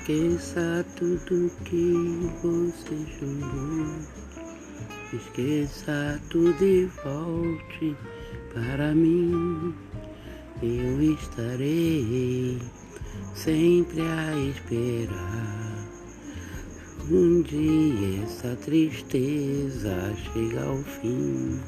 Esqueça tudo que você jurou. Esqueça tudo e volte para mim. Eu estarei sempre a esperar. Um dia essa tristeza chega ao fim.